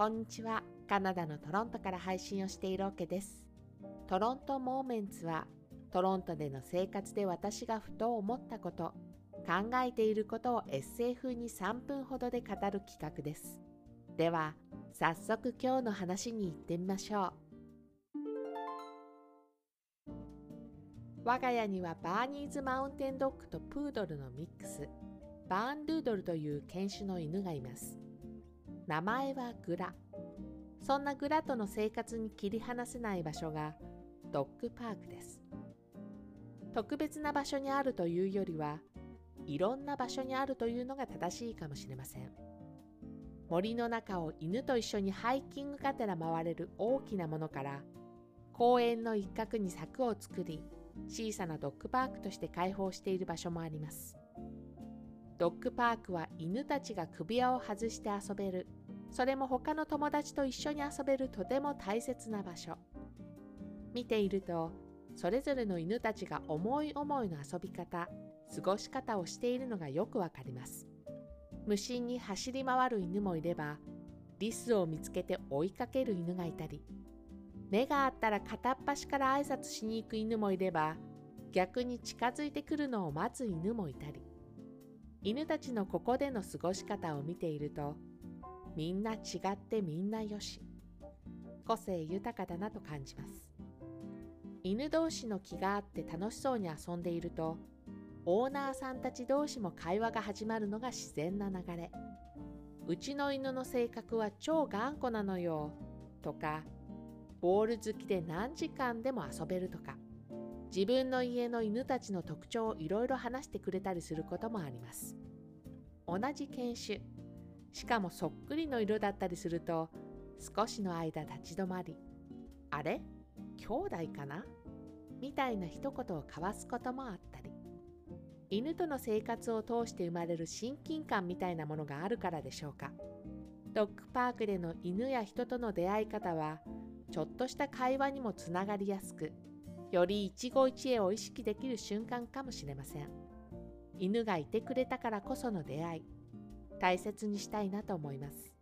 こんにちは。カナダのトロントから配信をしているわけです。トロントモーメンツは、トロントでの生活で私がふと思ったこと、考えていることをエッセイ風に3分ほどで語る企画です。では、早速今日の話に行ってみましょう。我が家にはバーニーズマウンテンドッグとプードルのミックス、バーンドゥードルという犬種の犬がいます。名前はグラ。そんなグラとの生活に切り離せない場所がドッグパークです。特別な場所にあるというよりは、いろんな場所にあるというのが正しいかもしれません。森の中を犬と一緒にハイキングがてら回れる大きなものから、公園の一角に柵を作り、小さなドッグパークとして開放している場所もあります。ドッグパークは犬たちが首輪を外して遊べるそれも他の友達と一緒に遊べるとても大切な場所。見ているとそれぞれの犬たちが思い思いの遊び方過ごし方をしているのがよくわかります。無心に走り回る犬もいればリスを見つけて追いかける犬がいたり目があったら片っ端から挨拶しに行く犬もいれば逆に近づいてくるのを待つ犬もいたり。犬たちのここでの過ごし方を見ているとみんな違ってみんなよし。個性豊かだなと感じます。犬同士の気があって楽しそうに遊んでいるとオーナーさんたち同士も会話が始まるのが自然な流れ。うちの犬の性格は超頑固なのよとかボール好きで何時間でも遊べるとか自分の家の犬たちの特徴をいろいろ話してくれたりすることもあります。同じ犬種しかもそっくりの色だったりすると少しの間立ち止まりあれ？兄弟かな？みたいな一言を交わすこともあったり犬との生活を通して生まれる親近感みたいなものがあるからでしょうか。ドッグパークでの犬や人との出会い方はちょっとした会話にもつながりやすくより一期一会を意識できる瞬間かもしれません。犬がいてくれたからこその出会い大切にしたいなと思います。